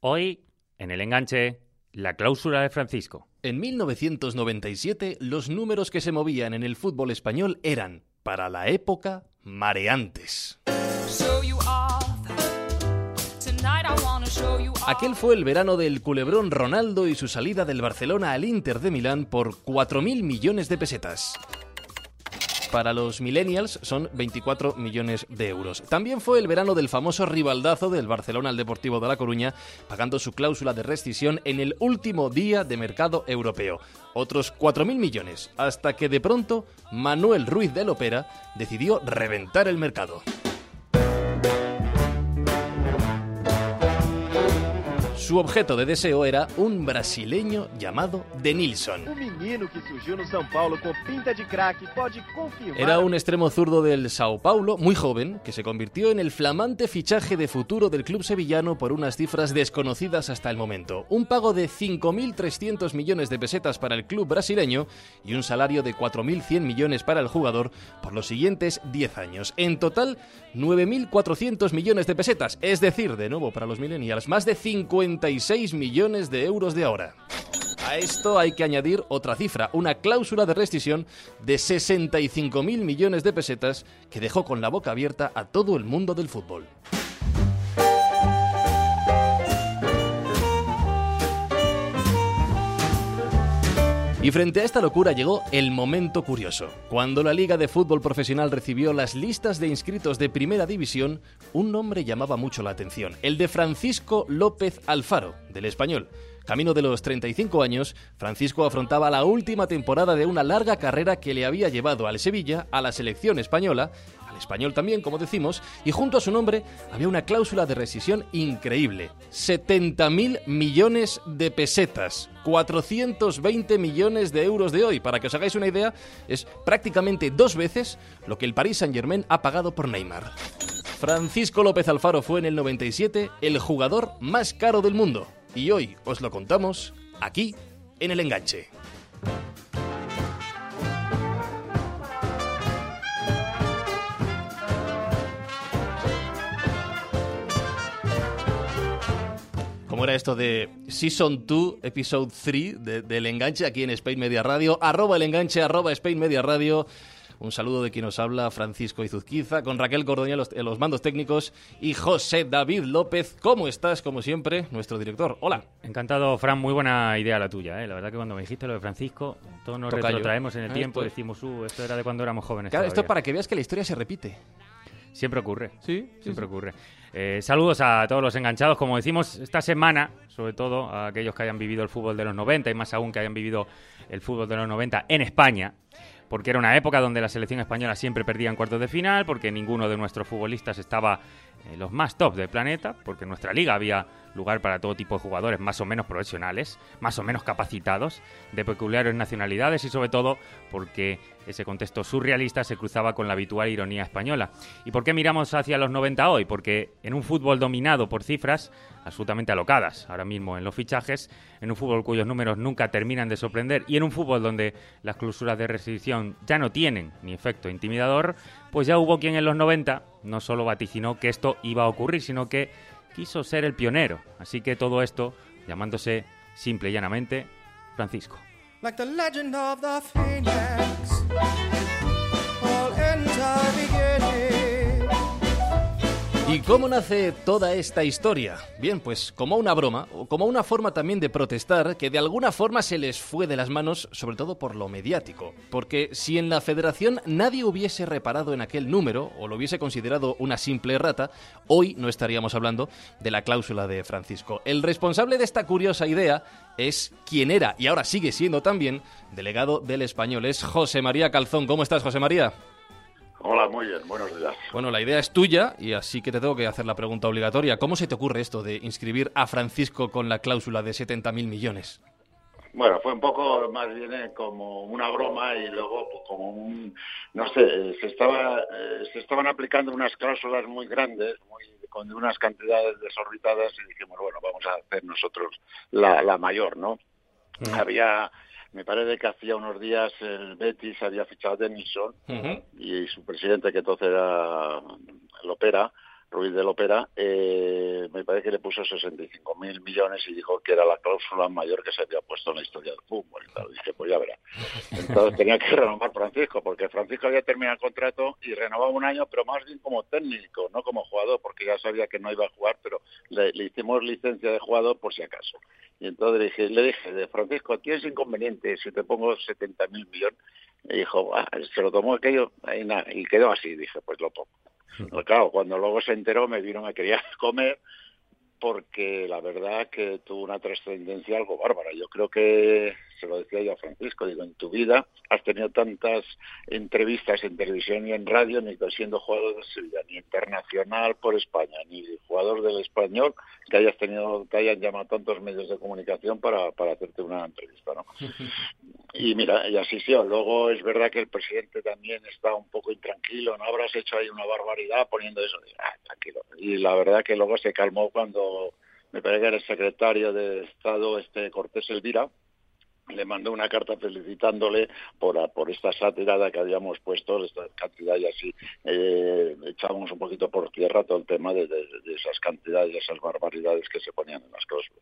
Hoy, en el enganche, la cláusula de Francisco. En 1997, los números que se movían en el fútbol español eran, para la época, mareantes. Aquel fue el verano del culebrón Ronaldo y su salida del Barcelona al Inter de Milán por 4.000 millones de pesetas. Para los millennials son 24 millones de euros. También fue el verano del famoso rivaldazo del Barcelona al Deportivo de La Coruña, pagando su cláusula de rescisión en el último día de mercado europeo. Otros 4.000 millones, hasta que de pronto Manuel Ruiz de Lopera decidió reventar el mercado. Su objeto de deseo era un brasileño llamado Denilson. Era un extremo zurdo del Sao Paulo, muy joven, que se convirtió en el flamante fichaje de futuro del club sevillano por unas cifras desconocidas hasta el momento. Un pago de 5.300 millones de pesetas para el club brasileño y un salario de 4.100 millones para el jugador por los siguientes 10 años. En total, 9.400 millones de pesetas, es decir, de nuevo para los millennials, más de 50 millones de euros de ahora. A esto hay que añadir otra cifra, una cláusula de rescisión de 65.000 millones de pesetas que dejó con la boca abierta a todo el mundo del fútbol. Y frente a esta locura llegó el momento curioso. Cuando la Liga de Fútbol Profesional recibió las listas de inscritos de Primera División, un nombre llamaba mucho la atención, el de Francisco López Alfaro, del español. Camino de los 35 años, Francisco afrontaba la última temporada de una larga carrera que le había llevado al Sevilla, a la selección española, español también, como decimos, y junto a su nombre había una cláusula de rescisión increíble. 70.000 millones de pesetas, 420 millones de euros de hoy. Para que os hagáis una idea, es prácticamente dos veces lo que el Paris Saint-Germain ha pagado por Neymar. Francisco López Alfaro fue en el 97 el jugador más caro del mundo y hoy os lo contamos aquí en el enganche. ¿Cómo era esto de Season 2, Episode 3 del enganche aquí en Spain Media Radio? Arroba el enganche, arroba Spain Media Radio. Un saludo de quien nos habla, Francisco Izuzquiza, con Raquel Cordoña en los mandos técnicos y José David López. ¿Cómo estás, como siempre, nuestro director? Hola. Encantado, Fran. Muy buena idea la tuya. ¿eh? La verdad que cuando me dijiste lo de Francisco, todos nos retrotraemos en el ah, tiempo y decimos, uh, esto era de cuando éramos jóvenes. Claro, esto es para que veas que la historia se repite. Siempre ocurre. Sí, siempre ocurre. Eh, saludos a todos los enganchados. Como decimos, esta semana, sobre todo a aquellos que hayan vivido el fútbol de los 90 y más aún que hayan vivido el fútbol de los 90 en España, porque era una época donde la selección española siempre perdía en cuartos de final, porque ninguno de nuestros futbolistas estaba en los más top del planeta, porque en nuestra liga había lugar para todo tipo de jugadores más o menos profesionales, más o menos capacitados, de peculiares nacionalidades y sobre todo porque ese contexto surrealista se cruzaba con la habitual ironía española. ¿Y por qué miramos hacia los 90 hoy? Porque en un fútbol dominado por cifras absolutamente alocadas ahora mismo en los fichajes, en un fútbol cuyos números nunca terminan de sorprender y en un fútbol donde las clausuras de restricción ya no tienen ni efecto intimidador, pues ya hubo quien en los 90 no solo vaticinó que esto iba a ocurrir, sino que quiso ser el pionero. Así que todo esto llamándose simple y llanamente Francisco. ¿Y cómo nace toda esta historia? Bien, pues como una broma, o como una forma también de protestar que de alguna forma se les fue de las manos, sobre todo por lo mediático. Porque si en la federación nadie hubiese reparado en aquel número, o lo hubiese considerado una simple errata, hoy no estaríamos hablando de la cláusula de Francisco. El responsable de esta curiosa idea es quien era, y ahora sigue siendo también, delegado del español. Es José María Calzón. ¿Cómo estás, José María? Hola, muy bien, buenos días. Bueno, la idea es tuya y así que te tengo que hacer la pregunta obligatoria. ¿Cómo se te ocurre esto de inscribir a Francisco con la cláusula de 70.000 millones? Bueno, fue un poco más bien eh, como una broma y luego pues, como un, no sé, se estaba, eh, se estaban aplicando unas cláusulas muy grandes, muy, con unas cantidades desorbitadas y dijimos, bueno, vamos a hacer nosotros la, la mayor, ¿no? Había me parece que hacía unos días el Betis había fichado a Denison y su presidente, que entonces era Lopera, Ruiz del Opera, eh, me parece que le puso 65 mil millones y dijo que era la cláusula mayor que se había puesto en la historia del fútbol. Y tal. Dije, pues ya verá. Entonces tenía que renovar Francisco, porque Francisco había terminado el contrato y renovaba un año, pero más bien como técnico, no como jugador, porque ya sabía que no iba a jugar, pero le, hicimos licencia de jugador por si acaso. Y entonces le dije, le dije de Francisco, tienes inconveniente si te pongo 70 mil millones. Y dijo, se lo tomó aquello y, y quedó así. Dije, pues lo pongo. claro, cuando luego se enteró me vino, me quería comer porque la verdad que tuvo una trascendencia algo bárbara. Yo creo que, se lo decía yo a Francisco, digo, en tu vida has tenido tantas entrevistas en televisión y en radio, ni siendo jugador de Sevilla, ni internacional por España, ni jugador del español, que hayas tenido, que hayan llamado tantos medios de comunicación para, para hacerte una entrevista, ¿no? Y mira, y así sí. Luego es verdad que el presidente también está un poco intranquilo, ¿no? Habrás hecho ahí una barbaridad poniendo eso. Ah, tranquilo. Y la verdad que luego se calmó cuando me parece que era el secretario de Estado, este Cortés Elvira, le mandó una carta felicitándole por, por esta satirada que habíamos puesto, esta cantidad y así eh, echábamos un poquito por tierra todo el tema de, esas cantidades, y esas barbaridades que se ponían en las cosas.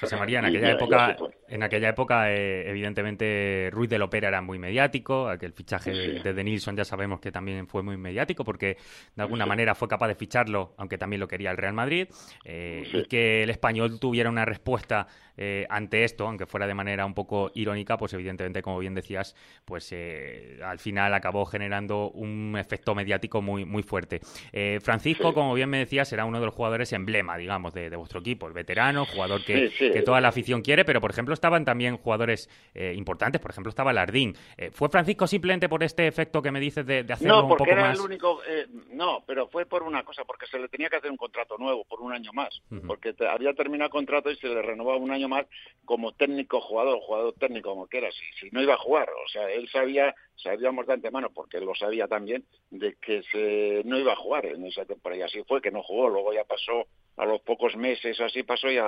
José María, en aquella época, en aquella época eh, evidentemente Ruiz del Opera era muy mediático, aquel fichaje de Denilson ya sabemos que también fue muy mediático porque de alguna manera fue capaz de ficharlo, aunque también lo quería el Real Madrid, eh, y que el español tuviera una respuesta eh, ante esto, aunque fuera de manera un poco irónica, pues evidentemente, como bien decías, pues eh, al final acabó generando un efecto mediático muy, muy fuerte. Eh, Francisco, como bien me decías, era uno de los jugadores emblema, digamos, de, vuestro equipo, el veterano, jugador que, toda la afición quiere, pero por ejemplo estaban también jugadores importantes, por ejemplo estaba Lardín. ¿Fue Francisco simplemente por este efecto que me dices de, hacerlo un poco era más? El único, no, pero fue por una cosa, porque se le tenía que hacer un contrato nuevo por un año más, porque había terminado el contrato y se le renovaba un año más como técnico jugador, jugador técnico como quieras, si, si no iba a jugar, o sea, él sabía, sabíamos de antemano, porque él lo sabía también, de que se, no iba a jugar en esa temporada, y así fue, que no jugó, luego ya pasó a los pocos meses así pasó ya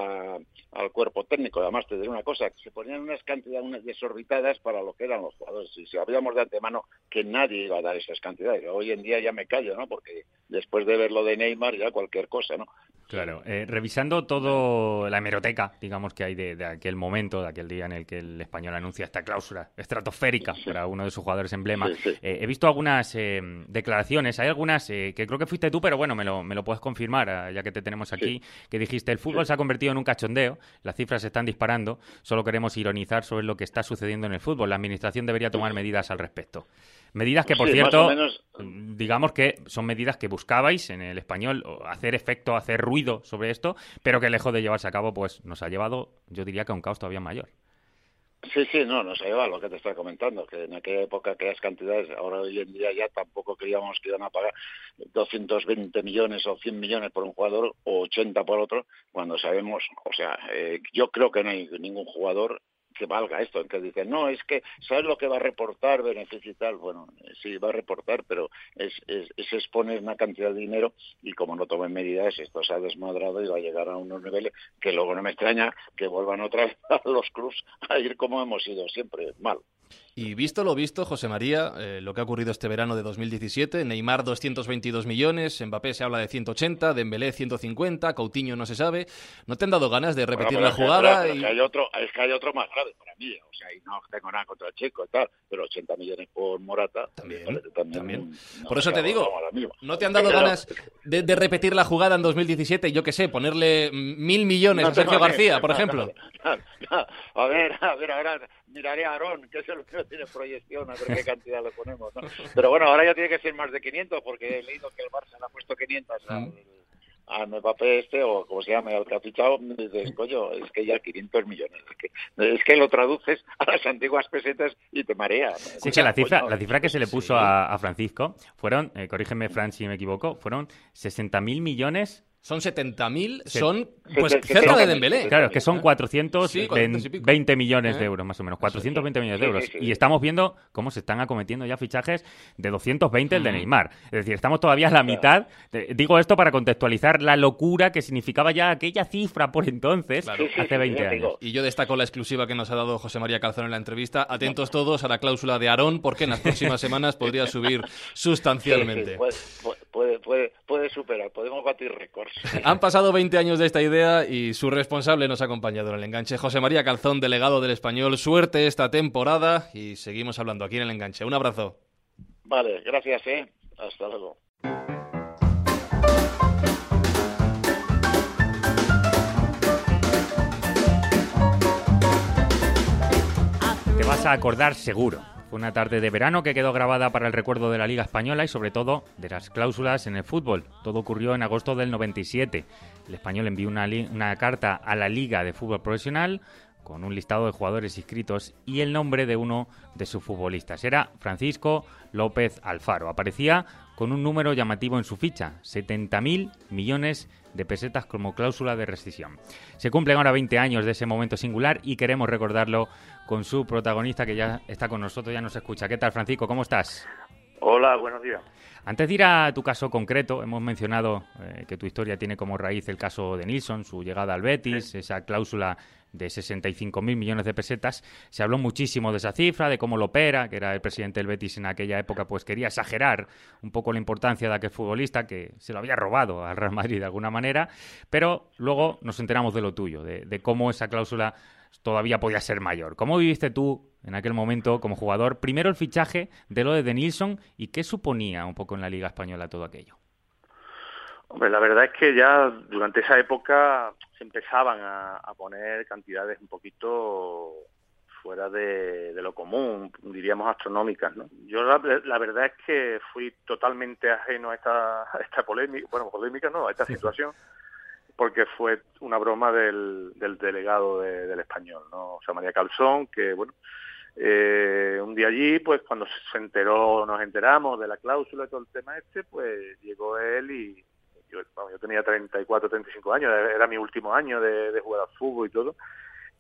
al cuerpo técnico. Además, te diré una cosa, se ponían unas cantidades unas desorbitadas para lo que eran los jugadores. Y sabíamos de antemano que nadie iba a dar esas cantidades. Hoy en día ya me callo, ¿no? Porque después de ver lo de Neymar ya cualquier cosa, ¿no? Claro, eh, revisando todo la hemeroteca, digamos, que hay de, aquel momento, de aquel día en el que el español anuncia esta cláusula estratosférica para uno de sus jugadores emblema, eh, he visto algunas eh, declaraciones, hay algunas que creo que fuiste tú, pero bueno, me lo, me lo puedes confirmar, ya que te tenemos aquí, que dijiste, el fútbol se ha convertido en un cachondeo, las cifras se están disparando, solo queremos ironizar sobre lo que está sucediendo en el fútbol, la administración debería tomar medidas al respecto. Medidas que, por cierto, digamos que son medidas que buscabais en el español hacer efecto, hacer ruido sobre esto, pero que lejos de llevarse a cabo, pues nos ha llevado, yo diría que a un caos todavía mayor. Sí, sí, no, nos ha llevado lo que te estaba comentando, que en aquella época aquellas cantidades, ahora hoy en día ya tampoco creíamos que iban a pagar 220 millones o 100 millones por un jugador o 80 por otro, cuando sabemos, o sea, eh, yo creo que no hay ningún jugador que valga esto, en que dicen, no, es que, ¿sabes lo que va a reportar, beneficio y tal? Bueno, sí, va a reportar, pero es, es, exponer una cantidad de dinero y como no tomen medidas, esto se ha desmadrado y va a llegar a unos niveles que luego no me extraña que vuelvan otra vez a los clubs a ir como hemos ido siempre, mal. Y visto lo visto, José María, eh, lo que ha ocurrido este verano de 2017, Neymar 222 millones, Mbappé se habla de 180, Dembélé 150, Coutinho no se sabe. ¿No te han dado ganas de repetir la jugada? es, que hay otro, es que hay otro más grave para mí, o sea, y no tengo nada contra el chico y tal, pero 80 millones por Morata... También, también. por eso te digo, ¿no te han dado ganas de, repetir la jugada en 2017? Yo qué sé, ponerle mil millones a Sergio García, por ejemplo. a ver, a ver, ahora miraré a Aarón, que es el que tiene proyección, a ver qué cantidad le ponemos. ¿no? Pero bueno, ahora ya tiene que ser más de 500, porque he leído que el Barça le ha puesto 500 al, al Mbappé este, o como se llama, al que ha fichado, dices, coño, es que ya 500 millones. Es que, es que lo traduces a las antiguas pesetas y te mareas. Sí, que la cifra, la cifra que se le puso a, Francisco fueron, eh, corrígeme, Fran, si me equivoco, fueron 60.000 millones son 70.000, son pues cerca de Dembélé. Claro, que son 420 millones de euros, más o menos. 420 millones de euros. Y estamos viendo cómo se están acometiendo ya fichajes de 220 el de Neymar. Es decir, estamos todavía a la mitad. Digo esto para contextualizar la locura que significaba ya aquella cifra por entonces, hace 20 años. Y yo destaco la exclusiva que nos ha dado José María Calzón en la entrevista. Atentos todos a la cláusula de Aarón, porque en las próximas semanas podría subir sustancialmente. Puede, puede, puede, puede superar, podemos batir récords. Han pasado 20 años de esta idea y su responsable nos ha acompañado en el enganche, José María Calzón, delegado del Español. Suerte esta temporada y seguimos hablando aquí en el enganche. Un abrazo. Vale, gracias, ¿eh? Hasta luego. Te vas a acordar seguro. Una tarde de verano que quedó grabada para el recuerdo de la Liga Española y sobre todo de las cláusulas en el fútbol. Todo ocurrió en agosto del 97. El español envió una, una carta a la Liga de Fútbol Profesional con un listado de jugadores inscritos y el nombre de uno de sus futbolistas. Era Francisco López Alfaro. Aparecía con un número llamativo en su ficha, 70.000 millones de pesetas como cláusula de rescisión. Se cumplen ahora 20 años de ese momento singular y queremos recordarlo con su protagonista que ya está con nosotros, ya nos escucha. ¿Qué tal, Francisco? ¿Cómo estás? Hola, buenos días. Antes de ir a tu caso concreto, hemos mencionado eh, que tu historia tiene como raíz el caso de Nilsson, su llegada al Betis, esa cláusula de 65.000 millones de pesetas. Se habló muchísimo de esa cifra, de cómo lo opera, que era el presidente del Betis en aquella época, pues quería exagerar un poco la importancia de aquel futbolista que se lo había robado al Real Madrid de alguna manera, pero luego nos enteramos de lo tuyo, de, de cómo esa cláusula todavía podía ser mayor. ¿Cómo viviste tú en aquel momento como jugador? Primero el fichaje de lo de Denilson y qué suponía un poco en la Liga Española todo aquello. Hombre, la verdad es que ya durante esa época se empezaban a, poner cantidades un poquito fuera de, lo común, diríamos astronómicas, ¿no? Yo la, verdad es que fui totalmente ajeno a esta, esta polémica, bueno, polémica no, a esta situación, porque fue una broma del, del delegado del español, ¿no? O sea, María Calzón, que, bueno, eh, un día allí, pues cuando se enteró, nos enteramos de la cláusula y todo el tema este, pues llegó él y yo, yo tenía 34, 35 años, era mi último año de, jugar al fútbol y todo,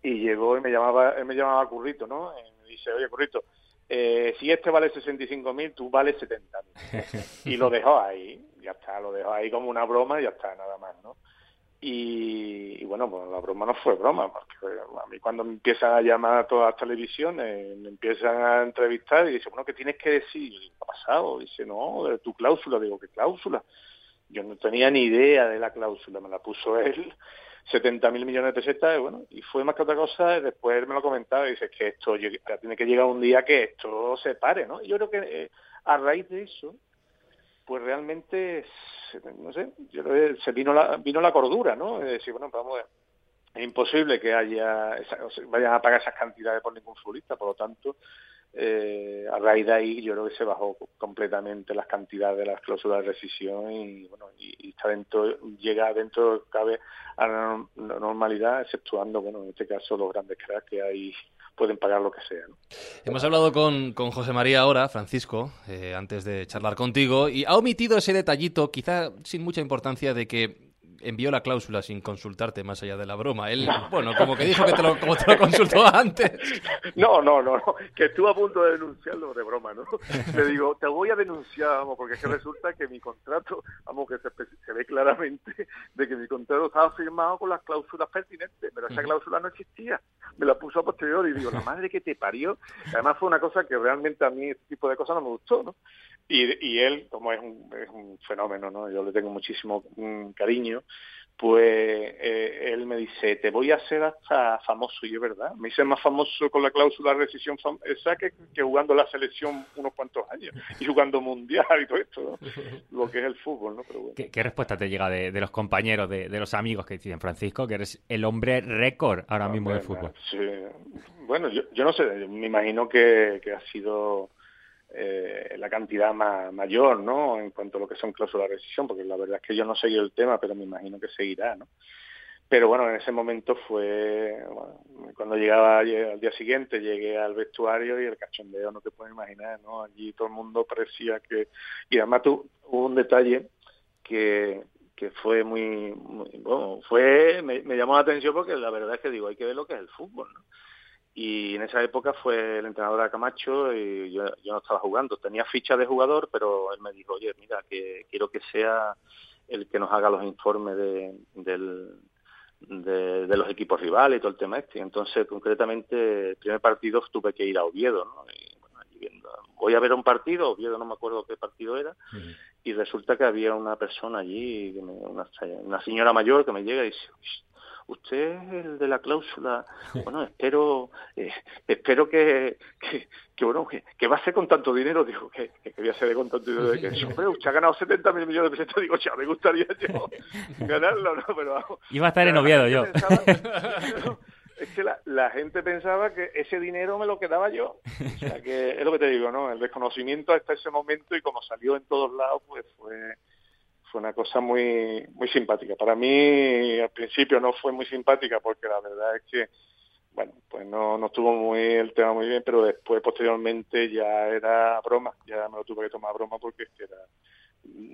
y llegó y me llamaba, él me llamaba Currito, ¿no? Y me dice, oye, Currito, eh, si este vale 65.000, tú vales 70.000. y lo dejó ahí, ya está, lo dejó ahí como una broma y ya está, nada más, ¿no? Y, bueno, pues la broma no fue broma, porque a mí cuando me empiezan a llamar a todas las televisiones, me empiezan a entrevistar y dicen, bueno, ¿qué tienes que decir? ¿Qué ha pasado? Dice, no, de tu cláusula. Digo, ¿qué cláusula? Yo no tenía ni idea de la cláusula, me la puso él, 70 mil millones de pesetas, y bueno, y fue más que otra cosa, después él me lo comentaba y dice que esto, tiene que llegar un día que esto se pare, ¿no? Y yo creo que eh, a raíz de eso, pues realmente, no sé, yo se vino la, vino la cordura, ¿no? Es decir, bueno, vamos a ver, es imposible que haya vayan a pagar esas cantidades por ningún futbolista, por lo tanto, eh, a raíz de ahí yo creo que se bajó completamente las cantidades de las cláusulas de rescisión y bueno y, está dentro llega dentro cabe a la normalidad exceptuando bueno en este caso los grandes cracks que hay pueden pagar lo que sea. Hemos hablado con, con, José María ahora, Francisco, eh, antes de charlar contigo, y ha omitido ese detallito, quizá sin mucha importancia, de que envió la cláusula sin consultarte más allá de la broma. Él, bueno, como que dijo que te lo, como te lo consultó antes. No, no, no, no, que estuvo a punto de denunciarlo de broma, ¿no? Le digo, te voy a denunciar, vamos, porque es que resulta que mi contrato, vamos, que se, ve claramente de que mi contrato estaba firmado con las cláusulas pertinentes, pero esa cláusula no existía. Me la puso a posteriori y digo, la madre que te parió. Además fue una cosa que realmente a mí este tipo de cosas no me gustó, ¿no? Y, y él, como es un, es un fenómeno, ¿no? Yo le tengo muchísimo mm, cariño, pues eh, él me dice, te voy a hacer hasta famoso, y es verdad, me hice más famoso con la cláusula de rescisión esa que, que, jugando la selección unos cuantos años, y jugando mundial y todo esto, lo que es el fútbol, ¿no? Pero bueno. ¿Qué, respuesta te llega de, los compañeros, de, los amigos que dicen, Francisco, que eres el hombre récord ahora mismo del fútbol? Sí. Bueno, yo, yo no sé, me imagino que, que ha sido eh, la cantidad mayor, ¿no? En cuanto a lo que son cláusulas de rescisión, porque la verdad es que yo no seguí el tema, pero me imagino que seguirá, ¿no? Pero bueno, en ese momento fue, cuando llegaba al día siguiente, llegué al vestuario y el cachondeo, no te puedes imaginar, ¿no? Allí todo el mundo parecía que... Y además tuvo un detalle que, que fue muy, bueno, fue, me, me, llamó la atención porque la verdad es que digo, hay que ver lo que es el fútbol, ¿no? Y en esa época fue el entrenador de Camacho y yo, no estaba jugando. Tenía ficha de jugador, pero él me dijo, oye, mira, que quiero que sea el que nos haga los informes de, del, de, los equipos rivales y todo el tema este. Entonces, concretamente, el primer partido tuve que ir a Oviedo, ¿no? Y, bueno, voy a ver un partido, Oviedo no me acuerdo qué partido era, y resulta que había una persona allí, una, una señora mayor que me llega y dice, usted es el de la cláusula, bueno, espero eh, espero que, que, bueno, que, va a ser con tanto dinero, digo, que, que voy a ser con tanto dinero, de que, hombre, usted ha ganado 70 mil millones de pesos, digo, ya me gustaría yo ganarlo, ¿no? Pero vamos. Iba a estar en Oviedo yo. es que la, la, gente pensaba que ese dinero me lo quedaba yo. O sea, que es lo que te digo, ¿no? El desconocimiento hasta ese momento y como salió en todos lados, pues fue una cosa muy muy simpática. Para mí al principio no fue muy simpática porque la verdad es que bueno, pues no, no estuvo muy el tema muy bien, pero después posteriormente ya era broma, ya me lo tuve que tomar broma porque era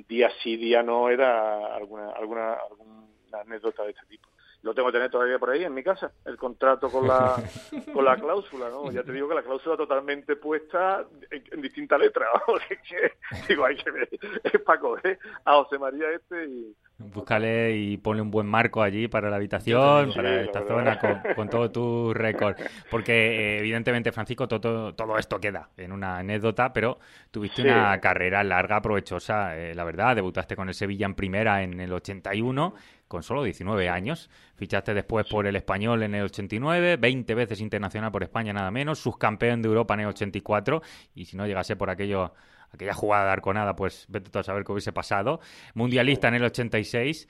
día sí, día no, era alguna alguna alguna anécdota de este tipo lo tengo que tener todavía por ahí en mi casa, el contrato con la, con la cláusula, ¿no? Ya te digo que la cláusula totalmente puesta en, distintas letras, digo, hay que ver, es para coger a José María este y... Búscale y ponle un buen marco allí para la habitación, para esta zona, con, todo tu récord. Porque, eh, evidentemente, Francisco, todo, todo esto queda en una anécdota, pero tuviste una carrera larga, provechosa, eh, la verdad. Debutaste con el Sevilla en primera en el 81 con solo 19 años. Fichaste después por el Español en el 89, 20 veces internacional por España nada menos, subcampeón de Europa en el 84 y si no llegase por aquello aquella jugada de arconada, pues vete a saber qué hubiese pasado. Mundialista en el 86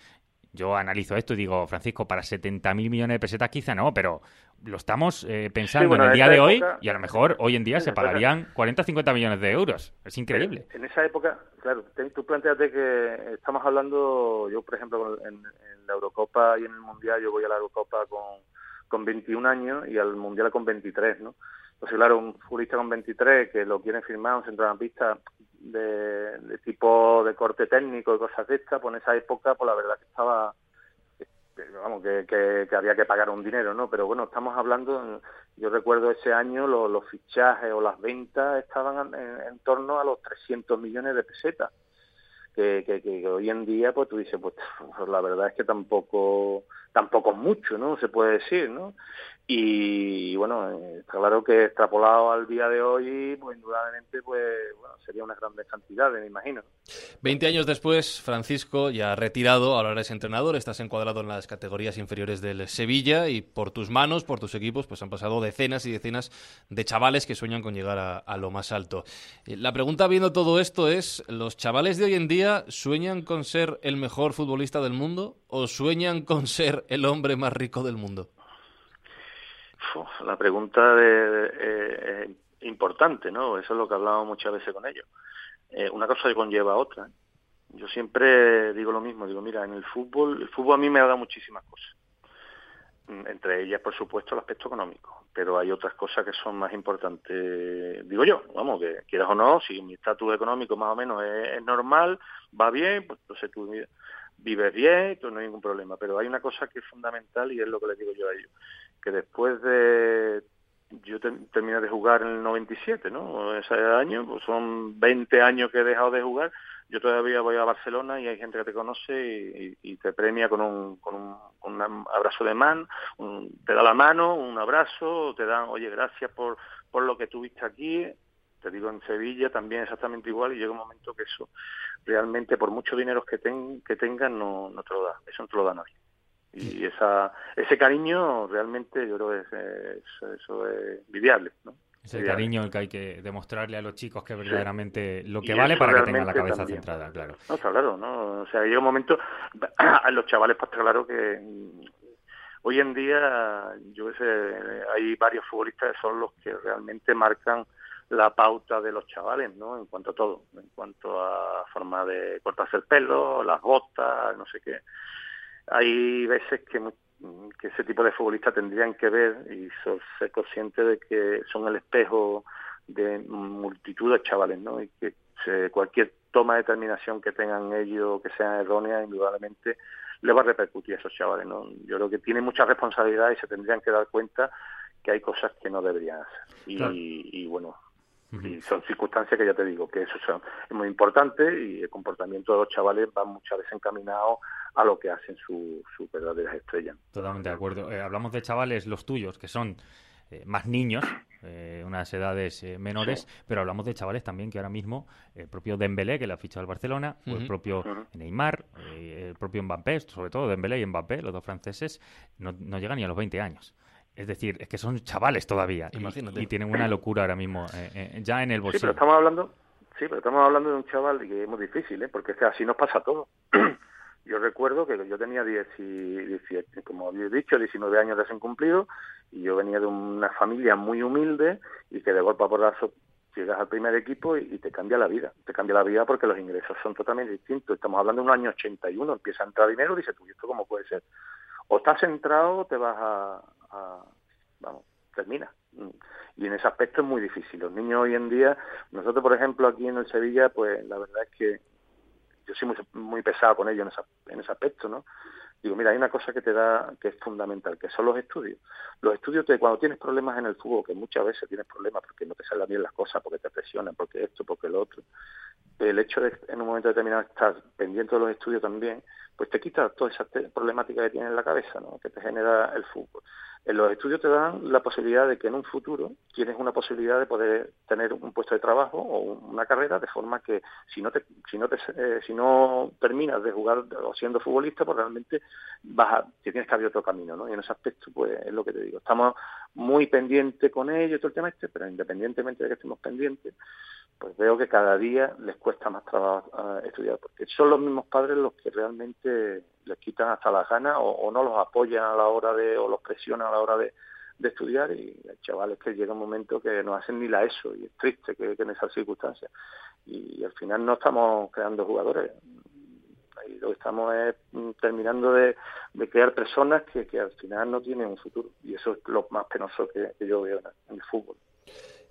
yo analizo esto y digo, Francisco, para 70.000 millones de pesetas quizá no, pero lo estamos eh, pensando en el día de hoy y a lo mejor hoy en día se pagarían 40 50 millones de euros. Es increíble. En esa época, claro, tú planteate que estamos hablando, yo por ejemplo, en, la Eurocopa y en el Mundial, yo voy a la Eurocopa con, con 21 años y al Mundial con 23, ¿no? Entonces, claro, un futbolista con 23 que lo quiere firmar, un centrocampista de, de tipo de corte técnico y cosas de estas, pues en esa época, pues la verdad que estaba vamos, que, que, había que pagar un dinero, ¿no? Pero bueno, estamos hablando, yo recuerdo ese año los, fichajes o las ventas estaban en, torno a los 300 millones de pesetas, que, que, hoy en día, pues tú dices, pues la verdad es que tampoco, tampoco es mucho, ¿no? Se puede decir, ¿no? Y, bueno, eh, está claro que extrapolado al día de hoy, pues indudablemente pues, bueno, sería unas grandes cantidades, me imagino. Veinte años después, Francisco, ya retirado, ahora eres entrenador, estás encuadrado en las categorías inferiores del Sevilla y por tus manos, por tus equipos, pues han pasado decenas y decenas de chavales que sueñan con llegar a, a lo más alto. Eh, la pregunta viendo todo esto es, ¿los chavales de hoy en día sueñan con ser el mejor futbolista del mundo o sueñan con ser el hombre más rico del mundo? La pregunta de, eh, es importante, ¿no? Eso es lo que hablamos muchas veces con ellos. Eh, una cosa conlleva a otra. Yo siempre digo lo mismo, digo, mira, en el fútbol, el fútbol a mí me ha dado muchísimas cosas. Mm, entre ellas, por supuesto, el aspecto económico, pero hay otras cosas que son más importantes, digo yo, vamos, que quieras o no, si mi estatus económico más o menos es, normal, va bien, pues entonces tú vives bien, no hay ningún problema, pero hay una cosa que es fundamental y es lo que les digo yo a ellos, que después de yo terminé de jugar en el 97, ¿no? Ese año, pues son 20 años que he dejado de jugar. Yo todavía voy a Barcelona y hay gente que te conoce y, te premia con un, con un, abrazo de man, te da la mano, un abrazo, te dan, oye, gracias por, por lo que tuviste aquí. Te digo, en Sevilla también exactamente igual y llega un momento que eso realmente, por mucho dinero que, ten, que tengan, no, no te lo da. Eso no te lo da nadie y esa ese cariño realmente yo creo que es, eso es viviable ¿no? Ese cariño que hay que demostrarle a los chicos que verdaderamente lo que vale para que tengan la cabeza centrada, claro. No, está claro, ¿no? O sea, llega un momento, a los chavales, pues está claro que mm, hoy en día, yo sé, hay varios futbolistas que son los que realmente marcan la pauta de los chavales, ¿no? En cuanto a todo, en cuanto a forma de cortarse el pelo, las botas, no sé qué hay veces que, que ese tipo de futbolistas tendrían que ver y ser conscientes de que son el espejo de multitud de chavales, ¿no? Y que cualquier toma de determinación que tengan ellos que sea errónea, indudablemente le va a repercutir a esos chavales, ¿no? Yo creo que tienen mucha responsabilidad y se tendrían que dar cuenta que hay cosas que no deberían hacer. Y, y bueno, y son circunstancias que ya te digo que eso es muy importante y el comportamiento de los chavales va muchas veces encaminado a lo que hacen sus su verdaderas estrellas. Totalmente de acuerdo. Eh, hablamos de chavales, los tuyos, que son eh, más niños, eh, unas edades eh, menores, pero hablamos de chavales también que ahora mismo, el propio Dembélé, que le ha fichado al Barcelona, o el propio Neymar, el propio Mbappé, sobre todo Dembélé y Mbappé, los dos franceses, no, no llegan ni a los 20 años. Es decir, es que son chavales todavía Y, tienen una locura ahora mismo ya en el bolsillo. Sí, pero estamos hablando, sí, pero estamos hablando de un chaval que es muy difícil, ¿eh? porque es que así nos pasa todo. Yo recuerdo que yo tenía 10 y como había dicho, 19 años de cumplido y yo venía de una familia muy humilde y que de golpe a porrazo llegas al primer equipo y, te cambia la vida. Te cambia la vida porque los ingresos son totalmente distintos. Estamos hablando de un año 81, empieza a entrar dinero y dices tú, ¿y esto cómo puede ser? O estás centrado o te vas a, a vamos, termina. Y en ese aspecto es muy difícil. Los niños hoy en día, nosotros por ejemplo aquí en el Sevilla, pues la verdad es que yo soy muy, muy pesado con ellos en, en ese aspecto, ¿no? Digo, mira, hay una cosa que te da, que es fundamental, que son los estudios. Los estudios, te, cuando tienes problemas en el fútbol, que muchas veces tienes problemas porque no te salen bien las cosas, porque te presionan, porque esto, porque lo otro, el hecho de en un momento determinado estar pendiente de los estudios también, pues te quita toda esa problemática que tienes en la cabeza, ¿no? que te genera el fútbol. En los estudios te dan la posibilidad de que en un futuro tienes una posibilidad de poder tener un puesto de trabajo o una carrera de forma que si no te, si no te, eh, si no terminas de jugar o siendo futbolista, pues realmente vas a, tienes que abrir otro camino, ¿no? Y en ese aspecto, pues es lo que te digo. Estamos muy pendientes con ello, todo el tema este, pero independientemente de que estemos pendientes, pues veo que cada día les cuesta más trabajo eh, estudiar, porque son los mismos padres los que realmente les quitan hasta las ganas o, no los apoyan a la hora de, o los presionan a la hora de, estudiar y chavales que llega un momento que no hacen ni la ESO y es triste que, en esas circunstancias. Y, al final no estamos creando jugadores. Y lo que estamos es mm, terminando de, crear personas que, que, al final no tienen un futuro. Y eso es lo más penoso que, yo veo en el fútbol.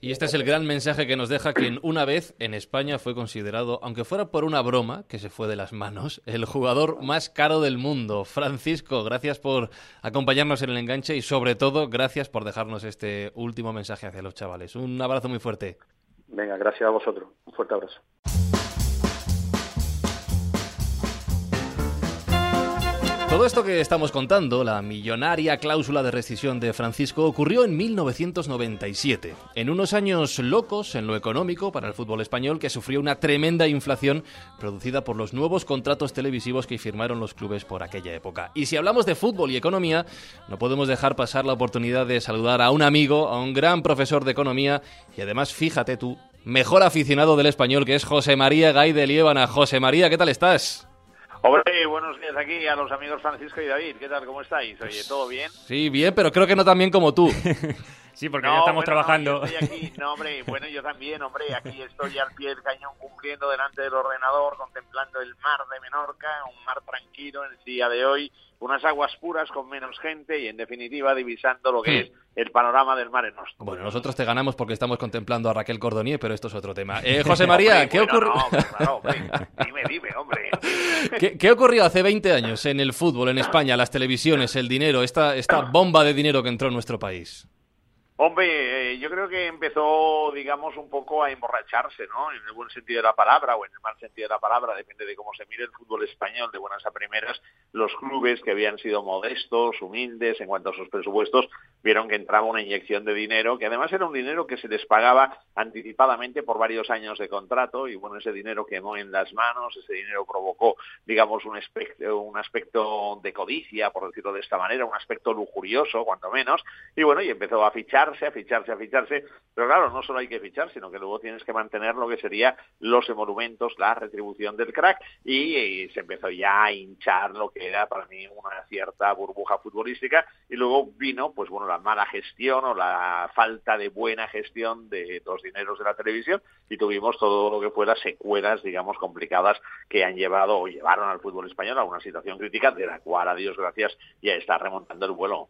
Y este es el gran mensaje que nos deja quien una vez en España fue considerado, aunque fuera por una broma que se fue de las manos, el jugador más caro del mundo. Francisco, gracias por acompañarnos en el enganche y sobre todo gracias por dejarnos este último mensaje hacia los chavales. Un abrazo muy fuerte. Venga, gracias a vosotros. Un fuerte abrazo. Todo esto que estamos contando, la millonaria cláusula de rescisión de Francisco, ocurrió en 1997, en unos años locos en lo económico para el fútbol español que sufrió una tremenda inflación producida por los nuevos contratos televisivos que firmaron los clubes por aquella época. Y si hablamos de fútbol y economía, no podemos dejar pasar la oportunidad de saludar a un amigo, a un gran profesor de economía y además, fíjate tú, mejor aficionado del español que es José María Gay de Liébana. José María, ¿qué tal estás? Hombre, buenos días aquí a los amigos Francisco y David. ¿Qué tal? ¿Cómo estáis? Oye, ¿todo bien? Sí, bien, pero creo que no tan bien como tú. sí, porque ya estamos trabajando. No, estoy aquí. no, hombre, bueno, yo también, hombre. Aquí estoy al pie del cañón cumpliendo delante del ordenador, contemplando el mar de Menorca, un mar tranquilo en el día de hoy unas aguas puras con menos gente y en definitiva divisando lo que es el panorama del mar en nuestro. Bueno, nosotros te ganamos porque estamos contemplando a Raquel Cordonier, pero esto es otro tema. Eh, José María, ¿qué ocurrió? dime, dime, hombre. ¿Qué, ¿Qué, ocurrió hace 20 años en el fútbol, en España, las televisiones, el dinero, esta, esta bomba de dinero que entró en nuestro país? Hombre, eh, yo creo que empezó, digamos, un poco a emborracharse, ¿no? En el buen sentido de la palabra o en el mal sentido de la palabra, depende de cómo se mire el fútbol español de buenas a primeras. Los clubes que habían sido modestos, humildes en cuanto a sus presupuestos, vieron que entraba una inyección de dinero, que además era un dinero que se les pagaba anticipadamente por varios años de contrato y bueno, ese dinero quemó en las manos, ese dinero provocó, digamos, un aspecto, un aspecto de codicia, por decirlo de esta manera, un aspecto lujurioso, cuanto menos, y bueno, y empezó a fichar a ficharse, a ficharse, pero claro, no solo hay que fichar, sino que luego tienes que mantener lo que sería los emolumentos, la retribución del crack, y, se empezó ya a hinchar lo que era para mí una cierta burbuja futbolística, y luego vino, pues bueno, la mala gestión o la falta de buena gestión de los dineros de la televisión, y tuvimos todo lo que fuera secuelas, digamos, complicadas que han llevado o llevaron al fútbol español a una situación crítica de la cual, a Dios gracias, ya está remontando el vuelo.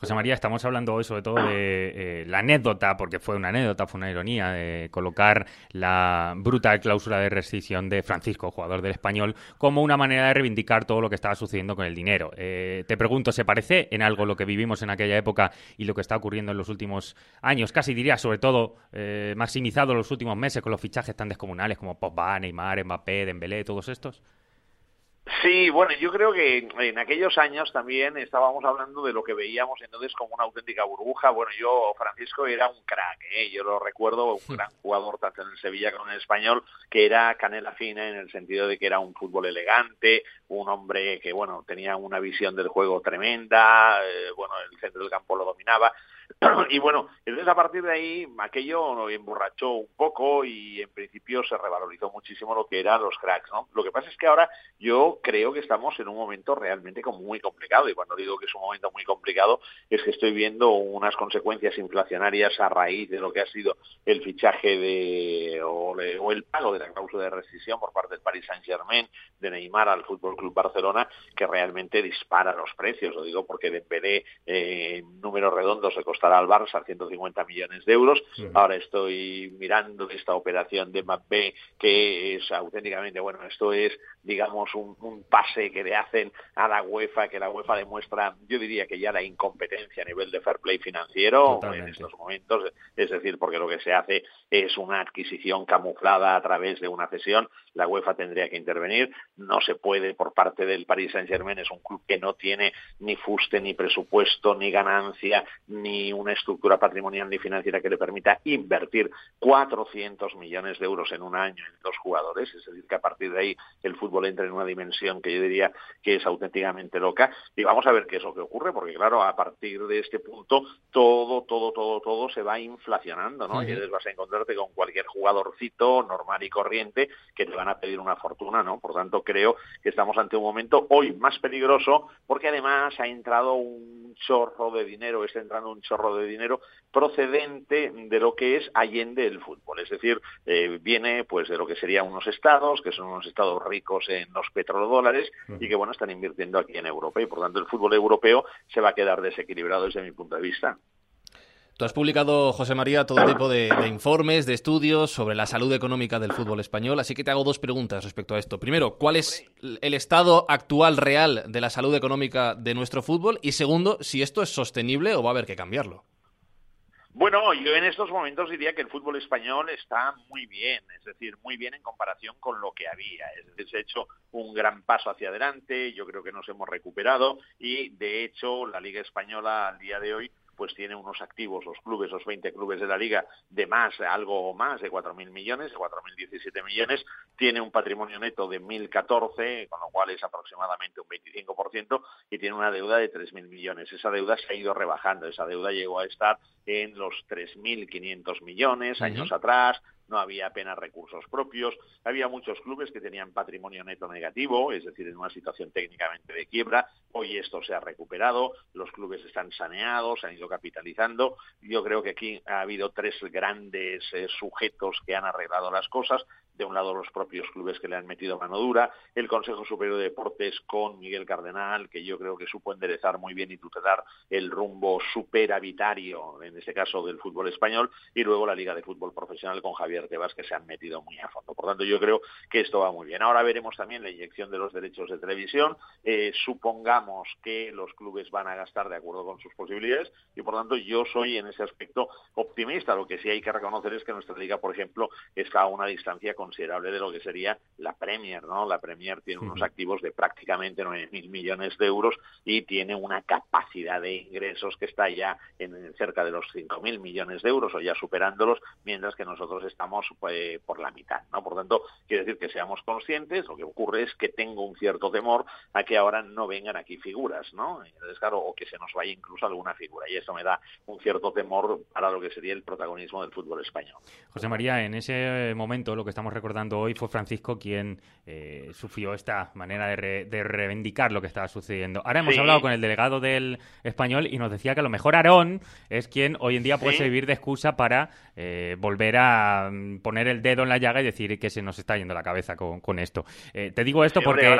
José María, estamos hablando hoy sobre todo de eh, la anécdota, porque fue una anécdota, fue una ironía, de colocar la brutal cláusula de rescisión de Francisco, jugador del español, como una manera de reivindicar todo lo que estaba sucediendo con el dinero. Eh, te pregunto, ¿se parece en algo lo que vivimos en aquella época y lo que está ocurriendo en los últimos años? Casi diría, sobre todo, eh, maximizado los últimos meses con los fichajes tan descomunales como Pogba, Neymar, Mbappé, Dembélé, todos estos. Sí, bueno, yo creo que en aquellos años también estábamos hablando de lo que veíamos entonces como una auténtica burbuja. Bueno, yo, Francisco, era un crack, ¿eh? yo lo recuerdo, un gran jugador tanto en el Sevilla como en el Español, que era canela fina en el sentido de que era un fútbol elegante, un hombre que, bueno, tenía una visión del juego tremenda, eh, bueno, el centro del campo lo dominaba. y bueno, entonces a partir de ahí aquello emborrachó un poco y en principio se revalorizó muchísimo lo que eran los cracks, ¿no? Lo que pasa es que ahora yo creo que estamos en un momento realmente como muy complicado y cuando digo que es un momento muy complicado es que estoy viendo unas consecuencias inflacionarias a raíz de lo que ha sido el fichaje de o, el pago de la cláusula de rescisión por parte del Paris Saint-Germain de Neymar al Fútbol Club Barcelona que realmente dispara los precios, lo digo porque Dembélé eh, en números redondos se costará al Barça 150 millones de euros. Ahora estoy mirando esta operación de Mbappé que es auténticamente, bueno, esto es, digamos, un, pase que le hacen a la UEFA, que la UEFA demuestra, yo diría que ya la incompetencia a nivel de fair play financiero en estos momentos, es decir, porque lo que se hace es una adquisición camuflada a través de una cesión, la UEFA tendría que intervenir, no se puede por parte del Paris Saint-Germain, es un club que no tiene ni fuste, ni presupuesto, ni ganancia, ni una estructura patrimonial ni financiera que le permita invertir 400 millones de euros en un año en dos jugadores, es decir, que a partir de ahí el fútbol entra en una dimensión que yo diría que es auténticamente loca. Y vamos a ver qué es lo que ocurre, porque claro, a partir de este punto todo, todo, todo, todo se va inflacionando, ¿no? Y entonces vas a encontrarte con cualquier jugadorcito normal y corriente que te van a pedir una fortuna, ¿no? Por tanto, creo que estamos ante un momento hoy más peligroso porque además ha entrado un chorro de dinero, está entrando un chorro de dinero procedente de lo que es allende el fútbol. Es decir, eh, viene pues de lo que serían unos estados, que son unos estados ricos en los petrodólares y que bueno, están invirtiendo aquí en Europa y por tanto el fútbol europeo se va a quedar desequilibrado desde mi punto de vista. Tú has publicado, José María, todo tipo de, informes, de estudios sobre la salud económica del fútbol español, así que te hago dos preguntas respecto a esto. Primero, ¿cuál es el estado actual real de la salud económica de nuestro fútbol? Y segundo, si esto es sostenible o va a haber que cambiarlo. Bueno, yo en estos momentos diría que el fútbol español está muy bien, es decir, muy bien en comparación con lo que había. Es decir, se ha hecho un gran paso hacia adelante, yo creo que nos hemos recuperado y, de hecho, la Liga Española al día de hoy pues tiene unos activos, los clubes, los 20 clubes de la liga, de más, algo más de 4.000 millones, de 4.017 millones, tiene un patrimonio neto de 1.014, con lo cual es aproximadamente un 25%, y tiene una deuda de 3.000 millones. Esa deuda se ha ido rebajando, esa deuda llegó a estar en los 3.500 millones años atrás, no había apenas recursos propios, había muchos clubes que tenían patrimonio neto negativo, es decir, en una situación técnicamente de quiebra, hoy esto se ha recuperado, los clubes están saneados, se han ido capitalizando, yo creo que aquí ha habido tres grandes eh, sujetos que han arreglado las cosas, de un lado los propios clubes que le han metido mano dura, el Consejo Superior de Deportes con Miguel Cardenal, que yo creo que supo enderezar muy bien y tutelar el rumbo superavitario, en este caso del fútbol español, y luego la Liga de Fútbol Profesional con Javier Tebas, que se han metido muy a fondo. Por tanto, yo creo que esto va muy bien. Ahora veremos también la inyección de los derechos de televisión. Eh, supongamos que los clubes van a gastar de acuerdo con sus posibilidades y, por tanto, yo soy en ese aspecto optimista. Lo que sí hay que reconocer es que nuestra liga, por ejemplo, está a una distancia con considerable de lo que sería la Premier, ¿no? La Premier tiene unos activos de prácticamente 9.000 millones de euros y tiene una capacidad de ingresos que está ya en cerca de los 5.000 millones de euros o ya superándolos, mientras que nosotros estamos pues, por la mitad, ¿no? Por tanto, quiere decir que seamos conscientes, lo que ocurre es que tengo un cierto temor a que ahora no vengan aquí figuras, ¿no? Entonces, claro, o que se nos vaya incluso alguna figura y eso me da un cierto temor para lo que sería el protagonismo del fútbol español. José María, en ese momento lo que estamos recordando hoy fue Francisco quien eh, sufrió esta manera de, reivindicar lo que estaba sucediendo. Ahora hemos hablado con el delegado del español y nos decía que a lo mejor Aarón es quien hoy en día puede servir de excusa para eh, volver a mm, poner el dedo en la llaga y decir que se nos está yendo la cabeza con, esto. Eh, te digo esto porque,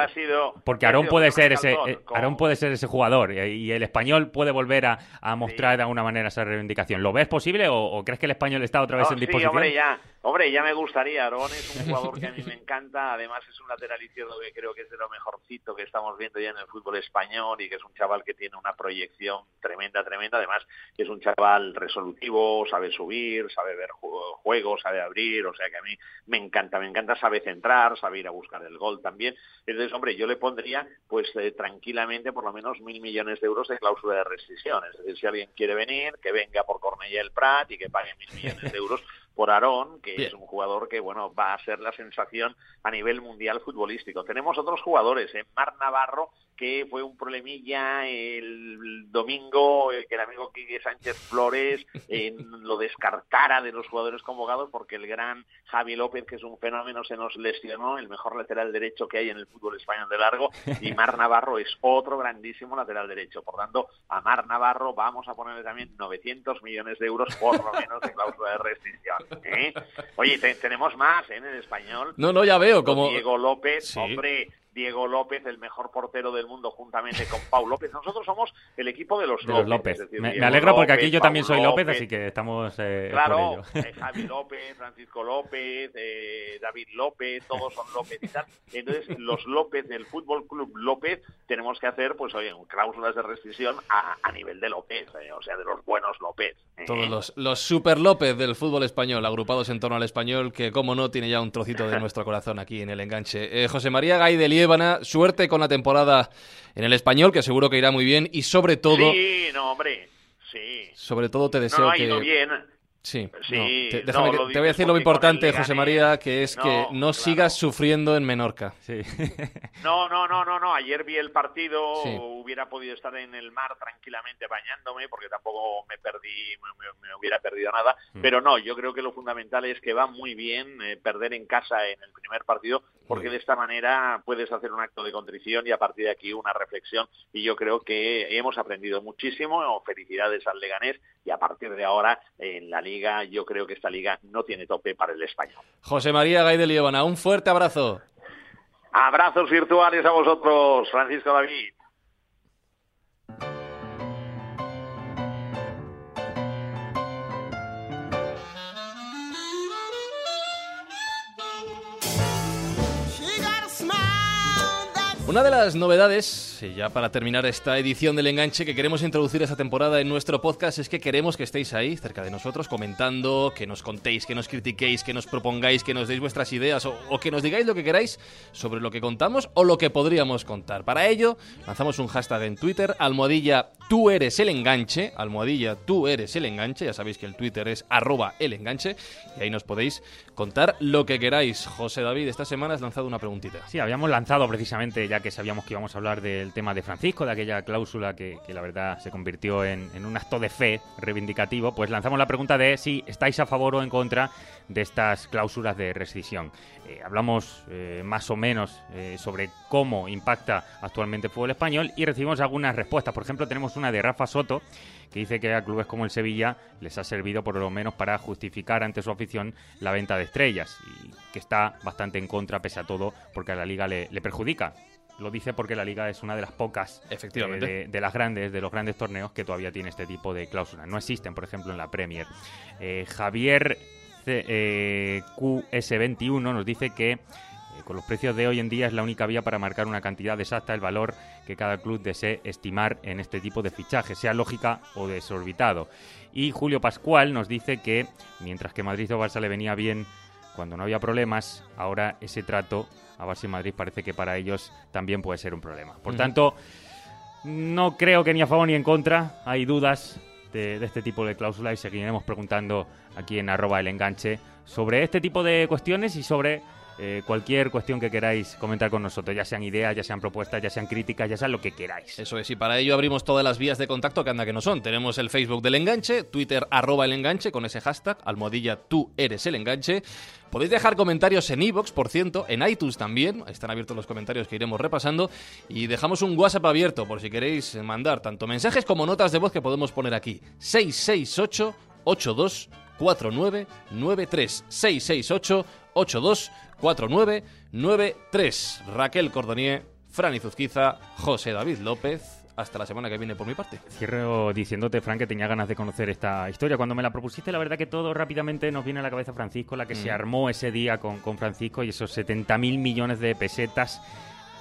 porque Aarón puede ser ese Aarón puede ser ese jugador y el español puede volver a, mostrar de alguna manera esa reivindicación. ¿Lo ves posible o, crees que el español está otra vez en disposición? ya Hombre, ya me gustaría. Aarón es un jugador que a mí me encanta. Además, es un lateral izquierdo que creo que es de lo mejorcito que estamos viendo ya en el fútbol español y que es un chaval que tiene una proyección tremenda, tremenda. Además, es un chaval resolutivo, sabe subir, sabe ver juegos, sabe abrir. O sea que a mí me encanta, me encanta, sabe centrar, sabe ir a buscar el gol también. Entonces, hombre, yo le pondría, pues eh, tranquilamente, por lo menos mil millones de euros de cláusula de rescisión. Es decir, si alguien quiere venir, que venga por Cornellà el Prat y que pague mil millones de euros por Aarón, que es un jugador que bueno va a ser la sensación a nivel mundial futbolístico. Tenemos otros jugadores, ¿eh? Mar Navarro, que fue un problemilla el domingo, que el amigo Quique Sánchez Flores lo descartara de los jugadores convocados porque el gran Javi López, que es un fenómeno, se nos lesionó, el mejor lateral derecho que hay en el fútbol español de largo, y Mar Navarro es otro grandísimo lateral derecho. Por tanto, a Mar Navarro vamos a ponerle también 900 millones de euros por lo menos de cláusula de restricción. ¿Eh? Oye, tenemos más ¿eh? en el español. No, no, ya veo. Como... Diego López, hombre, Diego López, el mejor portero del mundo, juntamente con Pau López. Nosotros somos el equipo de los López. me, alegro porque aquí yo también soy López, así que estamos. Eh, claro, eh, Javi López, Francisco López, eh, David López, todos son López y tal. Entonces, los López del Fútbol Club López tenemos que hacer, pues, oye, cláusulas de rescisión a, a nivel de López, o sea, de los buenos López. Todos los, los Super López del fútbol español, agrupados en torno al español, que, como no, tiene ya un trocito de nuestro corazón aquí en el enganche. José María Gay de suerte con la temporada en el español, que seguro que irá muy bien, y sobre todo... Sí, no, hombre, sí. Sobre todo te deseo que... bien. Sí, te, voy a decir lo importante, José María, que es que no sigas sufriendo en Menorca. Sí. No, no, no, no, no. Ayer vi el partido, hubiera podido estar en el mar tranquilamente bañándome, porque tampoco me perdí, me, hubiera perdido nada. Mm. Pero no, yo creo que lo fundamental es que va muy bien eh, perder en casa en el primer partido, porque de esta manera puedes hacer un acto de contrición y a partir de aquí una reflexión. Y yo creo que hemos aprendido muchísimo. Felicidades al Leganés y a partir de ahora en la liga yo creo que esta liga no tiene tope para el español. José María Gay de Liébana, un fuerte abrazo. Abrazos virtuales a vosotros, Francisco David. Una de las novedades, y ya para terminar esta edición del enganche que queremos introducir esta temporada en nuestro podcast, es que queremos que estéis ahí, cerca de nosotros, comentando, que nos contéis, que nos critiquéis, que nos propongáis, que nos deis vuestras ideas o, que nos digáis lo que queráis sobre lo que contamos o lo que podríamos contar. Para ello, lanzamos un hashtag en Twitter, almohadilla tú eres el enganche, almohadilla tú eres el enganche, ya sabéis que el Twitter es arroba el enganche, y ahí nos podéis contar lo que queráis. José David, esta semana has lanzado una preguntita. Sí, habíamos lanzado precisamente ya que sabíamos que íbamos a hablar del tema de Francisco, de aquella cláusula que, la verdad se convirtió en, un acto de fe reivindicativo, pues lanzamos la pregunta de si estáis a favor o en contra de estas cláusulas de rescisión. Eh, hablamos eh, más o menos eh, sobre cómo impacta actualmente el fútbol español y recibimos algunas respuestas. Por ejemplo, tenemos una de Rafa Soto que dice que a clubes como el Sevilla les ha servido por lo menos para justificar ante su afición la venta de estrellas y que está bastante en contra pese a todo porque a la liga le perjudica lo dice porque la liga es una de las pocas Efectivamente. Eh, de, las grandes, de los grandes torneos que todavía tiene este tipo de cláusulas. No existen, por ejemplo, en la Premier. Eh, Javier eh, QS21 nos dice que con los precios de hoy en día es la única vía para marcar una cantidad exacta el valor que cada club desee estimar en este tipo de fichajes, sea lógica o desorbitado. Y Julio Pascual nos dice que mientras que Madrid o Barça le venía bien cuando no había problemas, ahora ese trato a Barça y Madrid parece que para ellos también puede ser un problema. Por tanto, no creo que ni a favor ni en contra. Hay dudas de, este tipo de cláusulas y seguiremos preguntando aquí en arroba el enganche sobre este tipo de cuestiones y sobre eh, cualquier cuestión que queráis comentar con nosotros, ya sean ideas, ya sean propuestas, ya sean críticas, ya sean lo que queráis. Eso es, y para ello abrimos todas las vías de contacto que anda que no son. Tenemos el Facebook del enganche, Twitter arroba el enganche con ese hashtag, almohadilla tú eres el enganche. Podéis dejar comentarios en iVoox, por cierto, en iTunes también, están abiertos los comentarios que iremos repasando, y dejamos un WhatsApp abierto por si queréis mandar tanto mensajes como notas de voz que podemos poner aquí. 668 82 4993 668 82 4993. Raquel Cordonier, Franny Zuzquiza, José David López. hasta la semana que viene por mi parte. Cierro diciéndote, Frank, que tenía ganas de conocer esta historia. Cuando me la propusiste, la verdad que todo rápidamente nos viene a la cabeza Francisco, la que se mm. armó ese día con, con Francisco y esos 70 mil millones de pesetas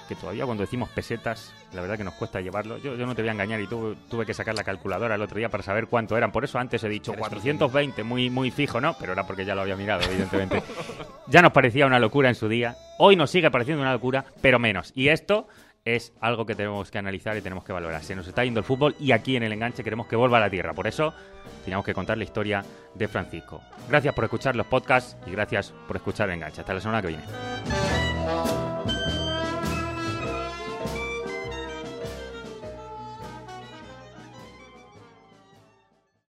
que todavía cuando decimos pesetas, la verdad que nos cuesta llevarlo. Yo, yo no te voy a engañar y tuve, tuve que sacar la calculadora el otro día para saber cuánto eran. Por eso antes he dicho 420, muy, muy fijo, ¿no? Pero era porque ya lo había mirado, evidentemente. ya nos parecía una locura en su día. Hoy nos sigue pareciendo una locura, pero menos. Y esto es algo que tenemos que analizar y tenemos que valorar. Se nos está yendo el fútbol y aquí en el enganche queremos que vuelva a la tierra. Por eso teníamos que contar la historia de Francisco. Gracias por escuchar los podcasts y gracias por escuchar el enganche. Hasta la semana que viene.